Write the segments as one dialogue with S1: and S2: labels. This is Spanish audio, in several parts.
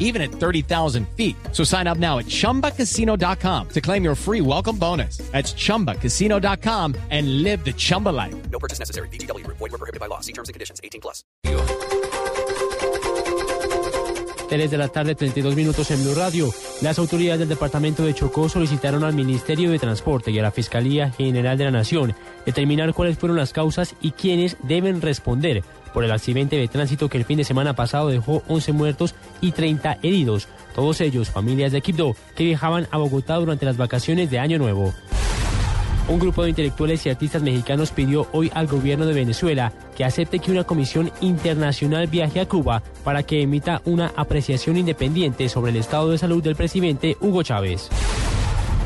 S1: even at 30,000 feet. So sign up now at chumbacasino.com to claim your free welcome bonus. That's chumbacasino.com and live the Chumba life.
S2: No purchase necessary. BGW. Void were prohibited by law. See terms and conditions. 18 plus.
S3: 3 de la tarde, 32 minutos en Blue Radio. Las autoridades del departamento de Chocó solicitaron al Ministerio de Transporte y a la Fiscalía General de la Nación determinar cuáles fueron las causas y quiénes deben responder por el accidente de tránsito que el fin de semana pasado dejó 11 muertos y 30 heridos, todos ellos familias de Quibdó que viajaban a Bogotá durante las vacaciones de Año Nuevo. Un grupo de intelectuales y artistas mexicanos pidió hoy al gobierno de Venezuela que acepte que una comisión internacional viaje a Cuba para que emita una apreciación independiente sobre el estado de salud del presidente Hugo Chávez.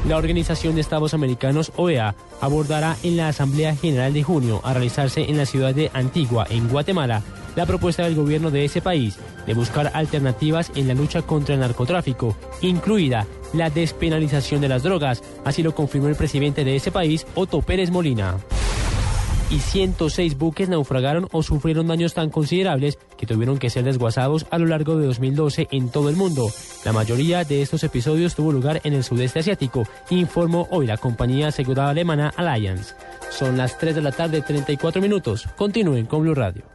S3: La Organización de Estados Americanos, OEA, abordará en la Asamblea General de junio a realizarse en la ciudad de Antigua, en Guatemala, la propuesta del gobierno de ese país de buscar alternativas en la lucha contra el narcotráfico, incluida la despenalización de las drogas, así lo confirmó el presidente de ese país, Otto Pérez Molina. Y 106 buques naufragaron o sufrieron daños tan considerables que tuvieron que ser desguazados a lo largo de 2012 en todo el mundo. La mayoría de estos episodios tuvo lugar en el sudeste asiático, informó hoy la compañía asegurada alemana Allianz. Son las 3 de la tarde, 34 minutos. Continúen con Blue Radio.